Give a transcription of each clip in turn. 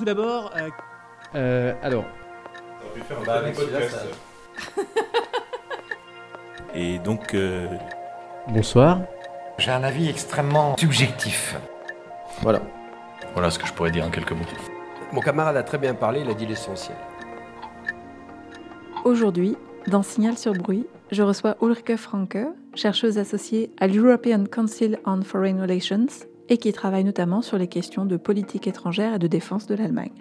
tout d'abord, euh, Euh, alors, On aurait pu faire un Bah. Et donc, euh, bonsoir. J'ai un avis extrêmement subjectif. Voilà. voilà ce que je pourrais dire en quelques mots. Mon camarade a très bien parlé, il a dit l'essentiel. Aujourd'hui, dans Signal sur bruit, je reçois Ulrike Franke, chercheuse associée à l'European Council on Foreign Relations et qui travaille notamment sur les questions de politique étrangère et de défense de l'Allemagne.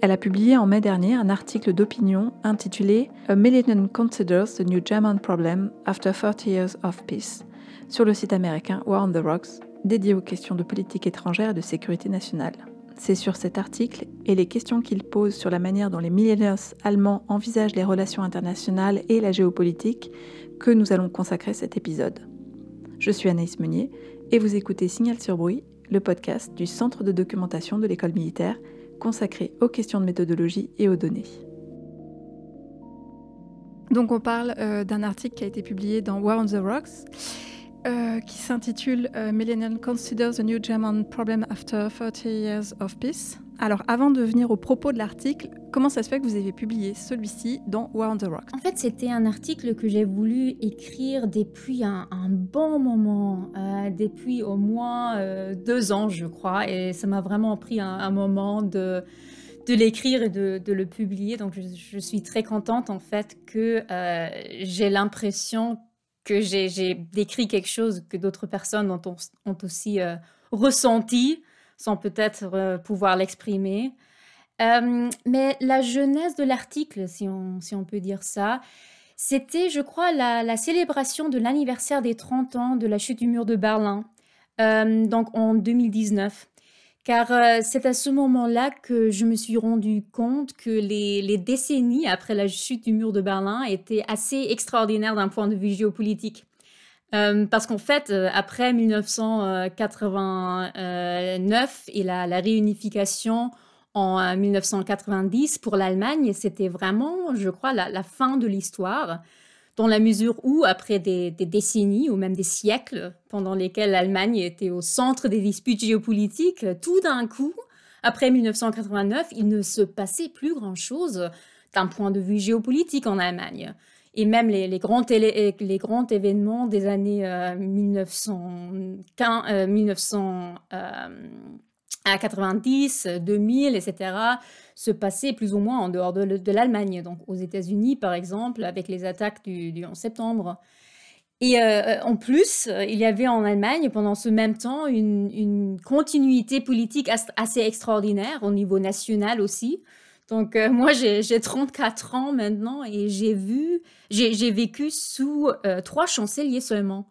Elle a publié en mai dernier un article d'opinion intitulé A Millennium Considers the New German Problem After 30 Years of Peace sur le site américain War on the Rocks, dédié aux questions de politique étrangère et de sécurité nationale. C'est sur cet article et les questions qu'il pose sur la manière dont les millennials allemands envisagent les relations internationales et la géopolitique que nous allons consacrer cet épisode. Je suis Anaïs Meunier et vous écoutez Signal sur bruit, le podcast du Centre de documentation de l'école militaire consacré aux questions de méthodologie et aux données. Donc on parle euh, d'un article qui a été publié dans War on the Rocks euh, qui s'intitule euh, Millennium Considers the New German Problem After 30 Years of Peace. Alors avant de venir au propos de l'article, comment ça se fait que vous avez publié celui-ci dans War on the Rocks En fait, c'était un article que j'ai voulu écrire depuis un, bon moment, euh, depuis au moins euh, deux ans, je crois, et ça m'a vraiment pris un, moment de, l'écrire et de, le publier. Donc, je, suis très contente en fait que euh, j'ai l'impression que j'ai décrit quelque chose que d'autres personnes ont, aussi ressenti, sans peut-être pouvoir l'exprimer. Euh, mais la jeunesse de l'article, si on, peut dire ça, c'était, je crois, la, célébration de l'anniversaire des 30 ans de la chute du mur de Berlin, euh, donc en 2019. Car euh, c'est à ce moment-là que je me suis rendu compte que les, décennies après la chute du mur de Berlin étaient assez extraordinaires d'un point de vue géopolitique. Parce qu'en fait, après 1989 et la réunification en euh, 1990 pour l'Allemagne, c'était vraiment, je crois, la, fin de l'histoire, dans la mesure où, après des, décennies ou même des siècles pendant lesquels l'Allemagne était au centre des disputes géopolitiques, tout d'un coup, après 1989, il ne se passait plus grand-chose d'un point de vue géopolitique en Allemagne. Et même les, grands, événements des années euh, 1915, euh, 1990, 2000, etc., se passaient plus ou moins en dehors de, l'Allemagne. Donc aux États-Unis, par exemple, avec les attaques du, du 11 septembre. Et euh, en plus, euh, il y avait en Allemagne, pendant ce même temps, une, une continuité politique as- assez extraordinaire, au niveau national aussi. Donc, euh, moi, j'ai j'ai 34 ans maintenant et j'ai vécu sous euh, trois chanceliers seulement.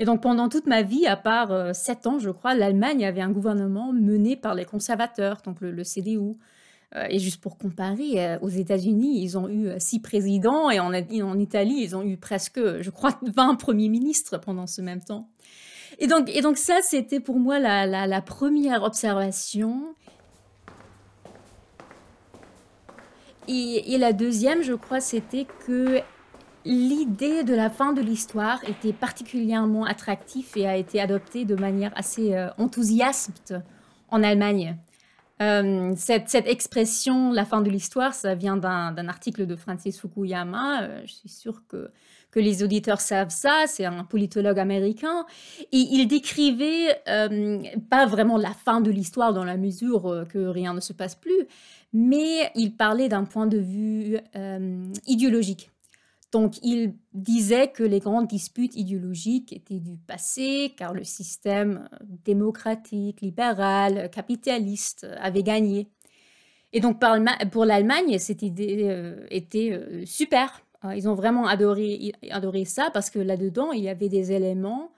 Et donc, pendant toute ma vie, à part euh, 7 ans, je crois, l'Allemagne avait un gouvernement mené par les conservateurs, donc le, CDU. Euh, et juste pour comparer, euh, aux États-Unis, ils ont eu six présidents et en, Italie, ils ont eu presque, je crois, 20 premiers ministres pendant ce même temps. Et donc, ça, c'était pour moi la, première observation. Et la deuxième, je crois, c'était que l'idée de la fin de l'histoire était particulièrement attractive et a été adoptée de manière assez euh, enthousiaste en Allemagne. Euh, cette, expression, la fin de l'histoire, ça vient d'un article de Francis Fukuyama. Euh, je suis sûre que, les auditeurs savent ça. C'est un politologue américain. Et il décrivait pas vraiment la fin de l'histoire dans la mesure que rien ne se passe plus, mais il parlait d'un point de vue idéologique. Donc, il disait que les grandes disputes idéologiques étaient du passé, car le système euh, démocratique, libéral, capitaliste euh, avait gagné. Et donc, pour l'Allemagne, cette idée euh, était euh, super. Euh, Ils ont vraiment adoré, ça parce que là-dedans, il y avait des éléments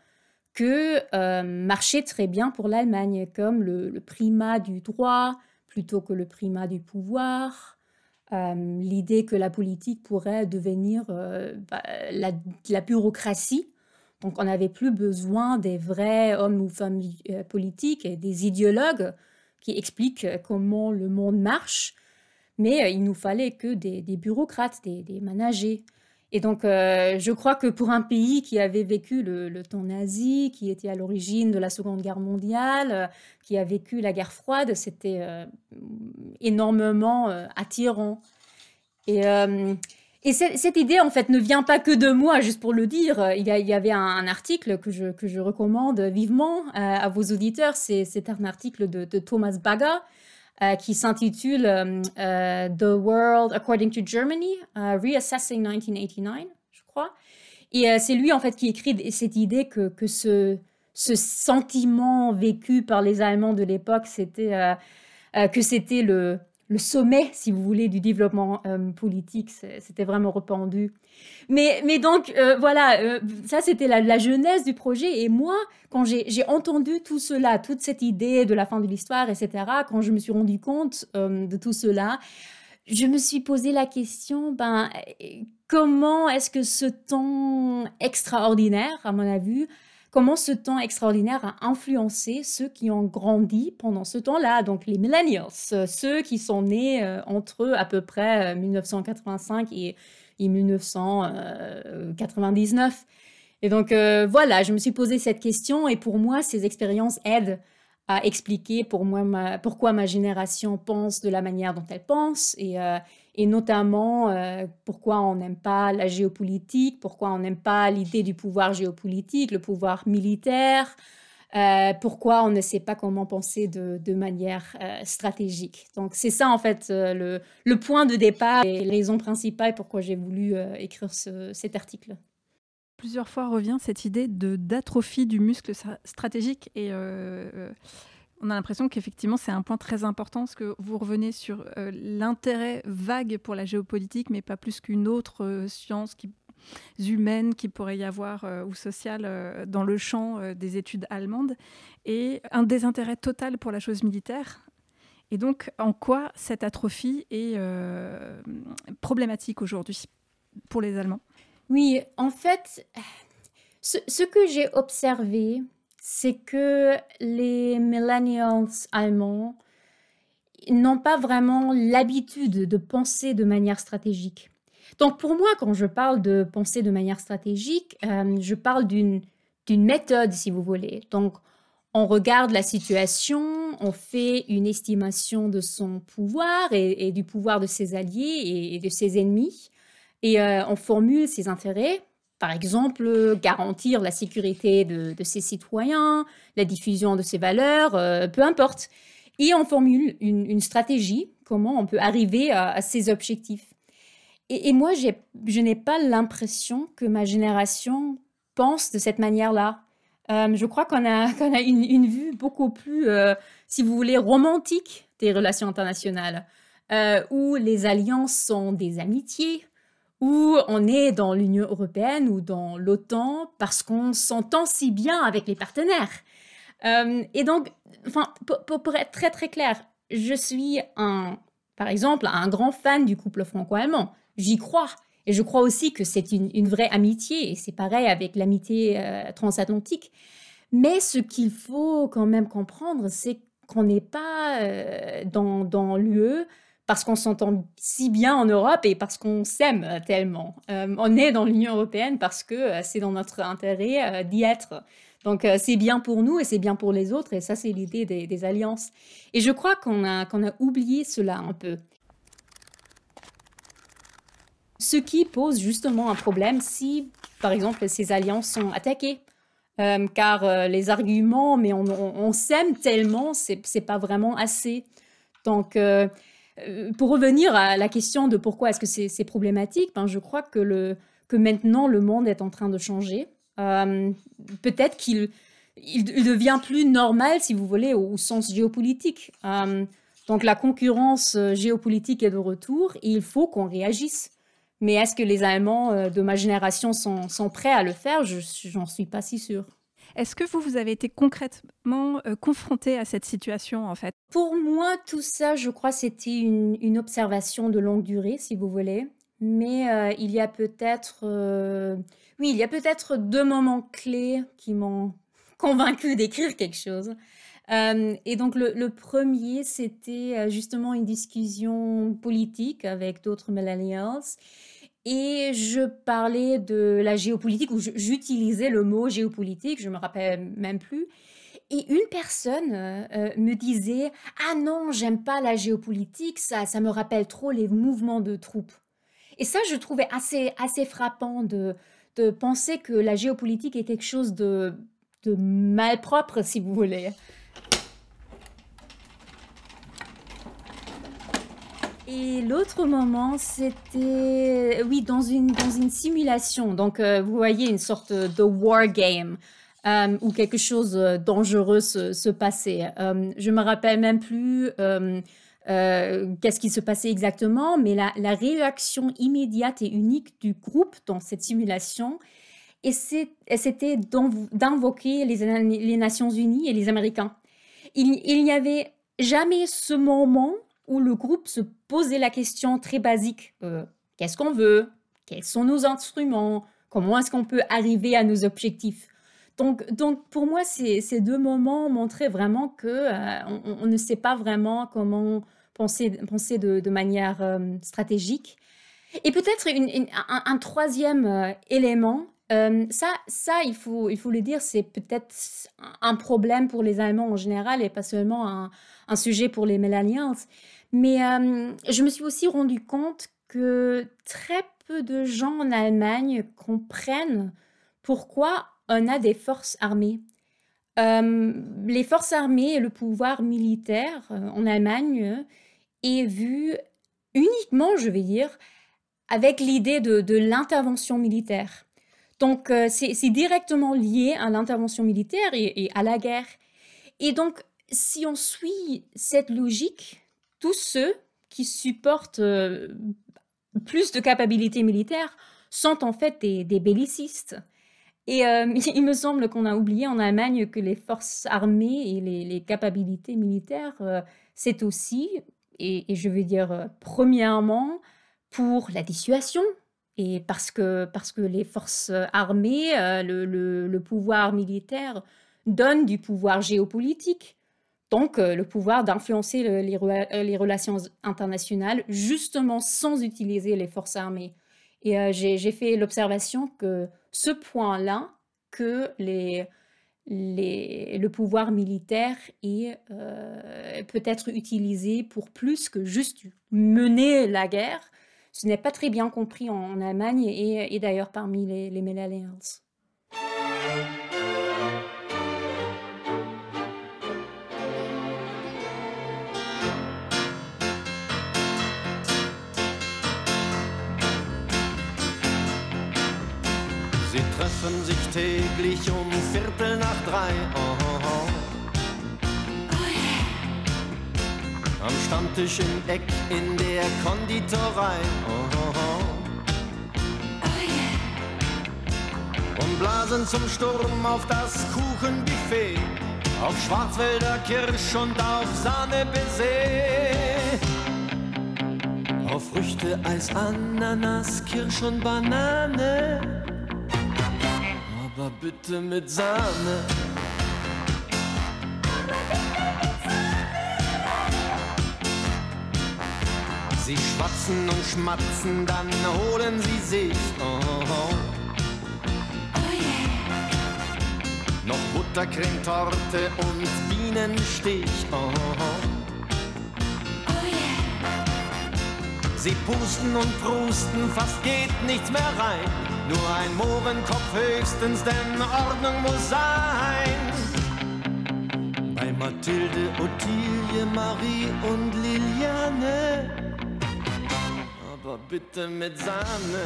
que euh, marchaient très bien pour l'Allemagne, comme le, le primat du droit plutôt que le primat du pouvoir, l'idée que la politique pourrait devenir bah, la, bureaucratie. Donc on n'avait plus besoin des vrais hommes ou femmes euh, politiques et des idéologues qui expliquent euh, comment le monde marche, mais euh, il nous fallait que des, bureaucrates, des managers. Et donc, euh, je crois que pour un pays qui avait vécu le, temps nazi, qui était à l'origine de la Seconde Guerre mondiale, euh, qui a vécu la guerre froide, c'était euh, énormément attirant. Et, et cette, idée, en fait, ne vient pas que de moi, juste pour le dire. Il y, avait un, article que je, que je, recommande vivement à vos auditeurs. C'est un article de Thomas Baga, euh, qui s'intitule euh, euh, The World According to Germany, Reassessing 1989, je crois. Et c'est lui, en fait, qui écrit cette idée que, que ce, ce sentiment vécu par les Allemands de l'époque, c'était que c'était le, le sommet, si vous voulez, du développement euh, politique. C'était vraiment. Mais, mais donc, euh, voilà, euh, ça c'était la, la, jeunesse du projet. Et moi, quand j'ai entendu tout cela, toute cette idée de la fin de l'histoire, etc., quand je me suis rendu compte de tout cela, je me suis posé la question, ben, comment est-ce que ce temps extraordinaire, à mon avis, comment ce temps extraordinaire a influencé ceux qui ont grandi pendant ce temps-là, donc les millennials, ceux qui sont nés euh, entre à peu près 1985 euh, et, 1999. Et donc euh, voilà, je me suis posé cette question et pour moi, ces expériences aident à expliquer pour moi pourquoi ma génération pense de la manière dont elle pense et notamment euh, pourquoi on n'aime pas la géopolitique, pourquoi on n'aime pas l'idée du pouvoir géopolitique, le pouvoir militaire, euh, pourquoi on ne sait pas comment penser de, manière euh, stratégique. Donc c'est ça en fait le, point de départ et la raison principale pourquoi j'ai voulu écrire cet article. Plusieurs fois revient cette idée d'atrophie du muscle stratégique et on a l'impression qu'effectivement, c'est un point très important, parce que vous revenez sur euh, l'intérêt vague pour la géopolitique, mais pas plus qu'une autre euh, science qui, humaine qui pourrait y avoir, euh, ou sociale, dans le champ des études allemandes, et un désintérêt total pour la chose militaire. Et donc, en quoi cette atrophie est problématique aujourd'hui pour les Allemands? Oui, en fait, ce que j'ai observé, c'est que les millennials allemands n'ont pas vraiment l'habitude de penser de manière stratégique. Donc pour moi, quand je parle de penser de manière stratégique, euh, je parle d'une méthode, si vous voulez. Donc on regarde la situation, on fait une estimation de son pouvoir et, du pouvoir de ses alliés et, de ses ennemis, et euh, on formule ses intérêts par exemple, garantir la sécurité de, ses citoyens, la diffusion de ses valeurs, euh, peu importe. Et on formule une, stratégie, comment on peut arriver à, ces objectifs. Et, moi, je n'ai pas l'impression que ma génération pense de cette manière-là. Euh, je crois qu'on a, une, vue beaucoup plus, euh, si vous voulez, romantique des relations internationales, où les alliances sont des amitiés, où on est dans l'Union européenne ou dans l'OTAN parce qu'on s'entend si bien avec les partenaires. Euh, et donc, pour, être très très clair, je suis un, par exemple, un grand fan du couple franco-allemand. J'y crois. Et je crois aussi que c'est une, vraie amitié, et c'est pareil avec l'amitié euh, transatlantique. Mais ce qu'il faut quand même comprendre, c'est qu'on n'est pas euh, dans l'UE parce qu'on s'entend si bien en Europe et parce qu'on s'aime tellement. Euh, on est dans l'Union européenne parce que euh, c'est dans notre intérêt euh, d'y être. Donc c'est bien pour nous et c'est bien pour les autres et ça c'est l'idée des, alliances. Et je crois qu'on a, qu'on a oublié cela un peu. Ce qui pose justement un problème si, par exemple, ces alliances sont attaquées. car les arguments, mais on, s'aime tellement, c'est pas vraiment assez. Donc, euh, pour revenir à la question de pourquoi est-ce que c'est problématique, ben je crois que, maintenant le monde est en train de changer. Euh, peut-être qu'il il, devient plus normal, si vous voulez, au, sens géopolitique. Euh, donc la concurrence géopolitique est de retour et il faut qu'on réagisse. Mais est-ce que les Allemands de ma génération sont, sont prêts à le faire? Je n'en suis pas si sûre. Est-ce que vous, vous avez été concrètement euh, confronté à cette situation, en fait? Pour moi, tout ça, je crois, c'était une, observation de longue durée, si vous voulez. Mais euh, il y a peut-être... Euh, oui, il y a peut-être deux moments clés qui m'ont convaincu d'écrire quelque chose. et donc le, premier, c'était justement une discussion politique avec d'autres millennials. Et je parlais de la géopolitique, ou j'utilisais le mot géopolitique, je me rappelle même plus. Et une personne euh, euh, me disait Ah non, j'aime pas la géopolitique, ça, ça me rappelle trop les mouvements de troupes. Et ça, je trouvais assez, assez frappant de, de penser que la géopolitique est quelque chose de, de malpropre, si vous voulez. Et l'autre moment, c'était, oui, dans une, dans une simulation. Donc, euh, vous voyez une sorte de war game euh, où quelque chose de dangereux se, se passait. Euh, je me rappelle même plus qu'est-ce qui se passait exactement, mais la, réaction immédiate et unique du groupe dans cette simulation, et c'était d'invoquer les, les, Nations Unies et les Américains. Il n'y avait jamais ce moment où le groupe se posait la question très basique euh, qu'est-ce qu'on veut? Quels sont nos instruments? Comment est-ce qu'on peut arriver à nos objectifs? Donc, donc, pour moi, ces, ces, deux moments montraient vraiment que euh, on, ne sait pas vraiment comment penser, penser de, manière euh, stratégique. Et peut-être un, un, troisième élément, ça, ça il, faut, il faut le dire, c'est peut-être un problème pour les Allemands en général et pas seulement un, un sujet pour les Mélaniens. Mais euh, je me suis aussi rendu compte que très peu de gens en Allemagne comprennent pourquoi on a des forces armées. Euh, les forces armées et le pouvoir militaire euh, en Allemagne est vu uniquement, je vais dire, avec l'idée de, l'intervention militaire. Donc, c'est directement lié à l'intervention militaire et, et, à la guerre. Et donc, si on suit cette logique, tous ceux qui supportent euh, plus de capacités militaires sont en fait des, bellicistes. Et euh, il me semble qu'on a oublié en Allemagne que les forces armées et les, capacités militaires, euh, c'est aussi, et, je veux dire, premièrement, pour la dissuasion. Et parce que, parce que les forces armées, le, le pouvoir militaire donne du pouvoir géopolitique donc euh, le pouvoir d'influencer euh, les, relations internationales justement sans utiliser les forces armées. Et euh, j'ai fait l'observation que ce point-là, que le pouvoir militaire est peut être utilisé pour plus que juste mener la guerre, ce n'est pas très bien compris en, Allemagne et, d'ailleurs parmi les, les treffen sich täglich um Viertel nach drei. Oh, oh, oh. Am Stammtisch im Eck in der Konditorei. Und blasen zum Sturm auf das Kuchenbuffet. Auf Schwarzwälder Kirsch und auf Sahne Auf Früchte, Eis, Ananas, Kirsch und Banane bitte mit Sahne. Sie schwatzen und schmatzen, dann holen sie sich. Oh, oh. Oh yeah. Noch Buttercremetorte und Bienenstich. Oh, oh yeah. Sie pusten und prusten, fast geht nichts mehr rein. Nur ein Mohrenkopf höchstens, denn Ordnung muss sein. Bei Mathilde, Ottilie, Marie und Liliane. Aber bitte mit Sahne.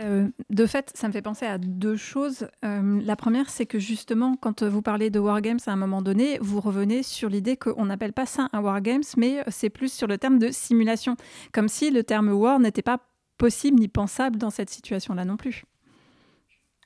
Euh, de fait, ça me fait penser à deux choses. Euh, la première, c'est que justement, quand vous parlez de wargames à un moment donné, vous revenez sur l'idée qu'on n'appelle pas ça un wargames, mais c'est plus sur le terme de simulation, comme si le terme war n'était pas possible ni pensable dans cette situation-là non plus.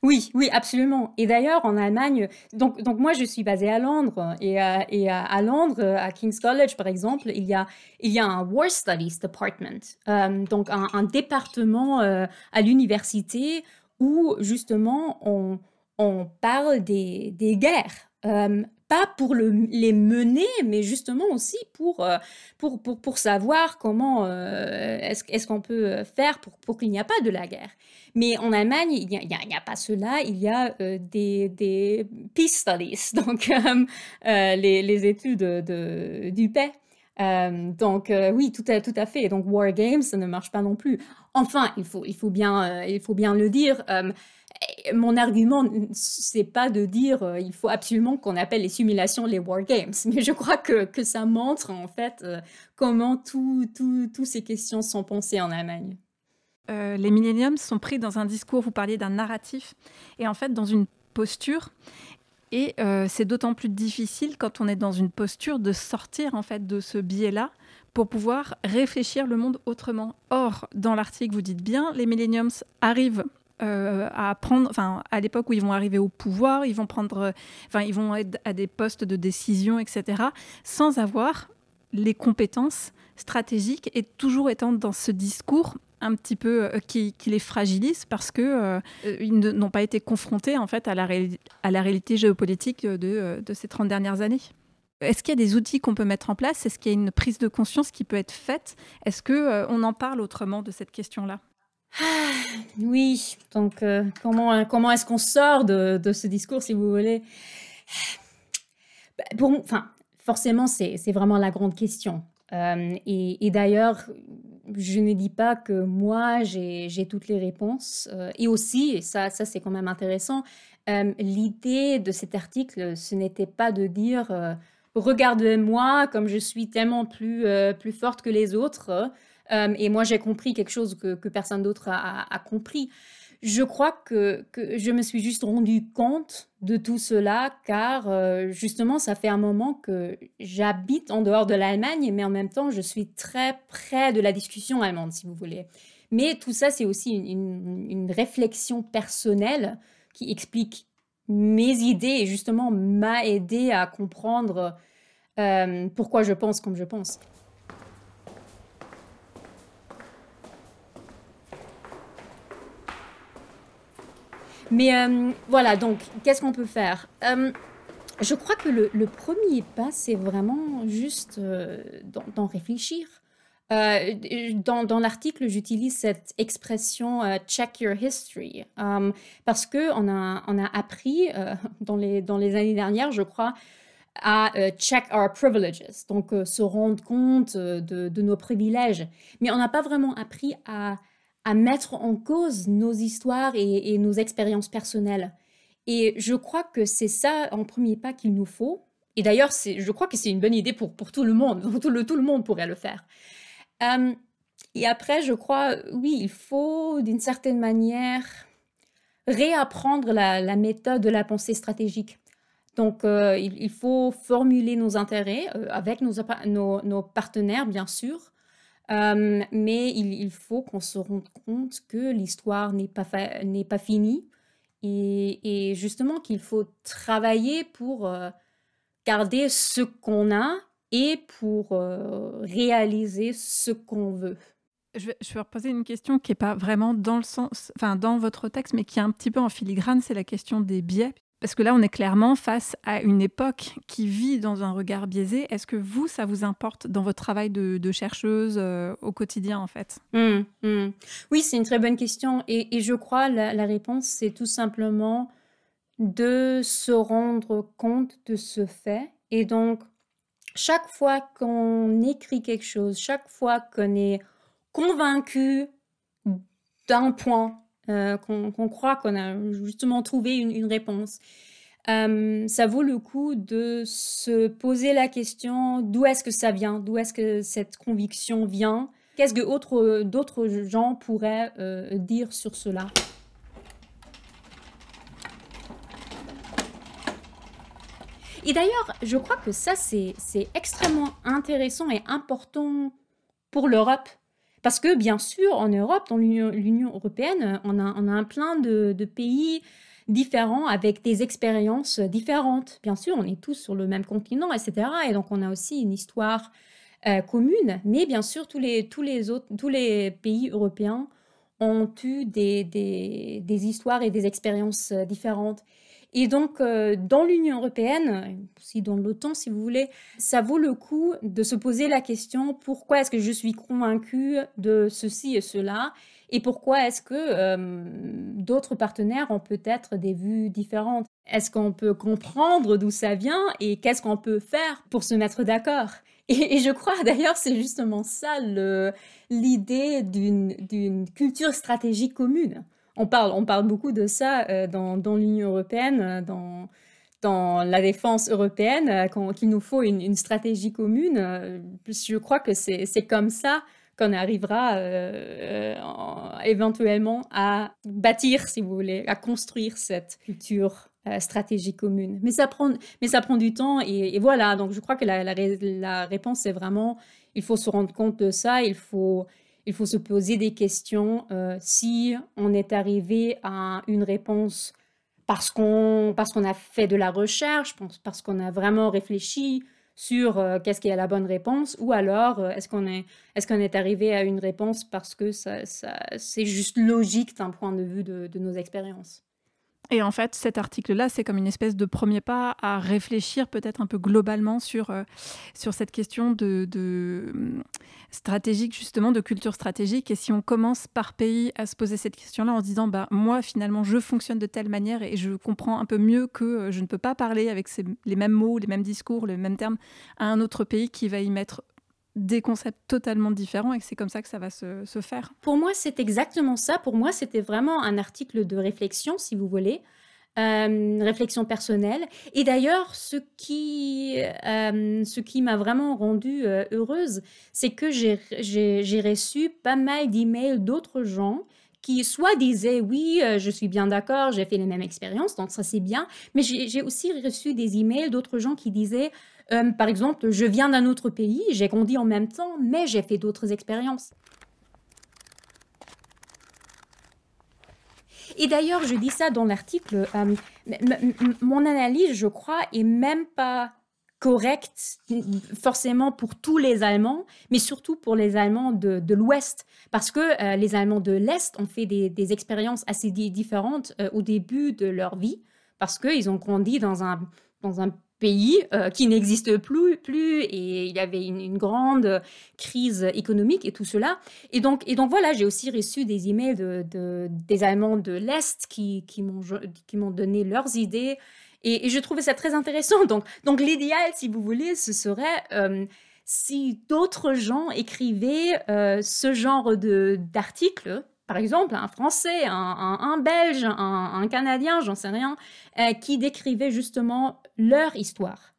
Oui, oui, absolument. Et d'ailleurs, en Allemagne, donc, donc moi, je suis basée à Londres. Et, et à, Londres, à King's College, par exemple, il y a, il y a un War Studies Department, euh, donc un, département euh, à l'université où, justement, on, on parle des, des guerres. Euh, pas pour les mener, mais justement aussi pour, euh, pour, pour, pour savoir comment euh, est-ce qu'on peut faire pour, pour qu'il n'y a pas de la guerre. Mais en Allemagne, il n'y a, pas cela, il y a euh, des, des, peace studies, donc les, les, études de, du paix. donc oui, tout à, tout à fait. Donc War Games, ça ne marche pas non plus. Enfin, il faut, il faut, bien, il faut bien le dire mon argument, c'est pas de dire euh, il faut absolument qu'on appelle les simulations les wargames, mais je crois que, que ça montre en fait euh, comment toutes tout, ces questions sont pensées en Allemagne. Euh, les millenniums sont pris dans un discours, vous parliez d'un narratif, et en fait dans une posture. Et c'est d'autant plus difficile quand on est dans une posture de sortir en fait de ce biais-là pour pouvoir réfléchir le monde autrement. Or, dans l'article, vous dites bien, les millenniums arrivent euh, à prendre, enfin, à l'époque où ils vont arriver au pouvoir, ils vont prendre, enfin, ils vont être à des postes de décision, etc., sans avoir les compétences stratégiques et toujours étant dans ce discours un petit peu euh, qui, les fragilise parce que euh, ils n'ont pas été confrontés en fait à la, réalité géopolitique de, ces 30 dernières années. Est-ce qu'il y a des outils qu'on peut mettre en place? Est-ce qu'il y a une prise de conscience qui peut être faite? Est-ce que on en parle autrement de cette question-là? Oui, donc euh, comment, comment est-ce qu'on sort de, de, ce discours, si vous voulez? Bah, Pour, enfin, Forcément, c'est vraiment la grande question. Euh, et, d'ailleurs, je ne dis pas que moi, j'ai toutes les réponses. Euh, et aussi, et ça, ça c'est quand même intéressant, l'idée de cet article, ce n'était pas de dire Regardez-moi comme je suis tellement plus, plus forte que les autres. Euh, et moi, j'ai compris quelque chose que, personne d'autre a, compris. Je crois que, je me suis juste rendu compte de tout cela car euh, justement, ça fait un moment que j'habite en dehors de l'Allemagne, mais en même temps, je suis très près de la discussion allemande, si vous voulez. Mais tout ça, c'est aussi une, réflexion personnelle qui explique mes idées et justement m'a aidé à comprendre euh, pourquoi je pense comme je pense. Mais euh, voilà, donc, qu'est-ce qu'on peut faire? Euh, Je crois que le, premier pas, c'est vraiment juste euh, d'en réfléchir. dans, l'article, j'utilise cette expression check your history parce que on a, appris dans, les, années dernières, je crois, à check our privileges, donc se rendre compte de, nos privilèges. Mais on n'a pas vraiment appris à à mettre en cause nos histoires et, nos expériences personnelles. Et je crois que c'est ça en premier pas qu'il nous faut. Et d'ailleurs, je crois que c'est une bonne idée pour, pour tout le monde. Tout le, tout le monde pourrait le faire. Euh, et après, je crois, oui, il faut d'une certaine manière réapprendre la, méthode de la pensée stratégique. Donc, euh, il, faut formuler nos intérêts euh, avec nos, nos, nos, partenaires, bien sûr, euh, mais il, faut qu'on se rende compte que l'histoire n'est pas, n'est pas finie et, justement qu'il faut travailler pour euh, garder ce qu'on a et pour euh, réaliser ce qu'on veut. Je vais, je reposer une question qui n'est pas vraiment dans le sens, enfin dans votre texte, mais qui est un petit peu en filigrane, c'est la question des biais. Parce que là, on est clairement face à une époque qui vit dans un regard biaisé. Est-ce que vous, ça vous importe dans votre travail de, chercheuse euh, au quotidien, en fait? Mmh, mmh. Oui, c'est une très bonne question. Et, je crois la, la réponse, c'est tout simplement de se rendre compte de ce fait. Et donc, chaque fois qu'on écrit quelque chose, chaque fois qu'on est convaincu d'un point, euh, qu'on croit qu'on a justement trouvé une, réponse. Euh, ça vaut le coup de se poser la question d'où est-ce que ça vient, d'où est-ce que cette conviction vient, qu'est-ce que d'autres gens pourraient euh, dire sur cela? Et d'ailleurs, je crois que ça, c'est extrêmement intéressant et important pour l'Europe parce que bien sûr, en Europe, dans l'Union européenne, on a, un plein de, pays différents avec des expériences différentes. Bien sûr, on est tous sur le même continent, etc. Et donc, on a aussi une histoire euh, commune. Mais bien sûr, tous les, autres, tous les pays européens ont eu des histoires et des expériences euh, différentes. Et donc, euh, dans l'Union européenne, aussi dans l'OTAN, si vous voulez, ça vaut le coup de se poser la question pourquoi est-ce que je suis convaincu de ceci et cela? Et pourquoi est-ce que euh, d'autres partenaires ont peut-être des vues différentes? Est-ce qu'on peut comprendre d'où ça vient et qu'est-ce qu'on peut faire pour se mettre d'accord? Et, je crois d'ailleurs c'est justement ça l'idée d'une culture stratégique commune. On parle, on parle beaucoup de ça euh, dans, l'Union européenne, euh, dans, la défense européenne, euh, qu'il nous faut une, stratégie commune. Je crois que c'est comme ça qu'on arrivera éventuellement à bâtir, si vous voulez, à construire cette culture stratégie commune. Mais ça prend, mais ça prend du temps et, voilà. Donc je crois que la, la, la réponse est vraiment, il faut se rendre compte de ça, il faut il faut se poser des questions euh, si on est arrivé à une réponse parce qu'on parce qu'on a fait de la recherche, parce qu'on a vraiment réfléchi sur euh, qu'est-ce qui est la bonne réponse, ou alors euh, est-ce qu'on est, est, qu'on est arrivé à une réponse parce que ça, c'est juste logique d'un point de vue de nos expériences. Et en fait, cet article-là, c'est comme une espèce de premier pas à réfléchir peut-être un peu globalement sur, euh, sur cette question de, hum, stratégique, justement, de culture stratégique. Et si on commence par pays à se poser cette question-là en se disant, bah, moi, finalement, je fonctionne de telle manière et je comprends un peu mieux que euh, je ne peux pas parler avec les mêmes mots, les mêmes discours, les mêmes termes à un autre pays qui va y mettre des concepts totalement différents et que c'est comme ça que ça va se, faire. Pour moi, c'est exactement ça. Pour moi, c'était vraiment un article de réflexion, si vous voulez. Euh, réflexion personnelle. Et d'ailleurs, ce qui, euh, qui m'a vraiment rendue euh, heureuse, c'est que j'ai reçu pas mal d'emails d'autres gens qui soit disaient oui, je suis bien d'accord, j'ai fait les mêmes expériences, donc ça c'est bien, mais j'ai aussi reçu des emails d'autres gens qui disaient euh, par exemple, je viens d'un autre pays, j'ai grandi en même temps, mais j'ai fait d'autres expériences. Et d'ailleurs, je dis ça dans l'article, euh, mon analyse, je crois, est même pas correcte forcément pour tous les Allemands, mais surtout pour les Allemands de, l'Ouest, parce que euh, les Allemands de l'Est ont fait des, expériences assez différentes au début de leur vie, parce qu'ils ont grandi dans un, dans un pays euh, qui n'existe plus, plus et il y avait une, grande crise économique et tout cela. Et donc, et donc voilà, j'ai aussi reçu des emails de, des Allemands de l'Est qui, qui m'ont donné leurs idées et, je trouvais ça très intéressant. Donc, l'idéal, si vous voulez, ce serait euh, si d'autres gens écrivaient euh, ce genre d'articles par exemple, un Français, un, Belge, un, Canadien, j'en sais rien, euh, qui décrivait justement leur histoire.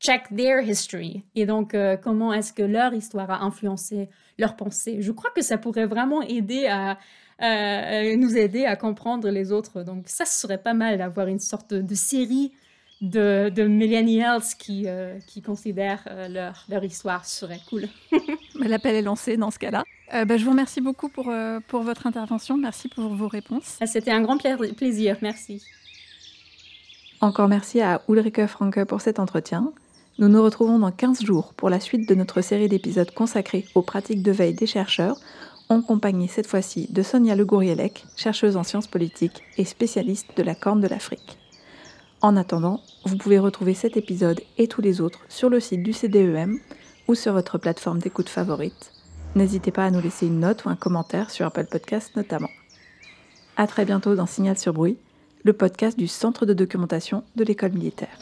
Check their history. Et donc, comment est-ce que leur histoire a influencé leur pensée? Je crois que ça pourrait vraiment aider à, nous aider à comprendre les autres. Donc, ça serait pas mal d'avoir une sorte de série de, de millennials qui, euh, qui considèrent euh, leur, leur histoire serait cool. L'appel est lancé dans ce cas-là. Euh, bah, je vous remercie beaucoup pour, pour votre intervention. Merci pour vos réponses. Ah, c'était un grand plaisir. Merci. Encore merci à Ulrike Franke pour cet entretien. Nous nous retrouvons dans 15 jours pour la suite de notre série d'épisodes consacrés aux pratiques de veille des chercheurs, en compagnie cette fois-ci de Sonia Le Gourielec, chercheuse en sciences politiques et spécialiste de la Corne de l'Afrique. En attendant, vous pouvez retrouver cet épisode et tous les autres sur le site du CDEM ou sur votre plateforme d'écoute favorite. N'hésitez pas à nous laisser une note ou un commentaire sur Apple Podcast notamment. A très bientôt dans Signal sur bruit, le podcast du Centre de documentation de l'école militaire.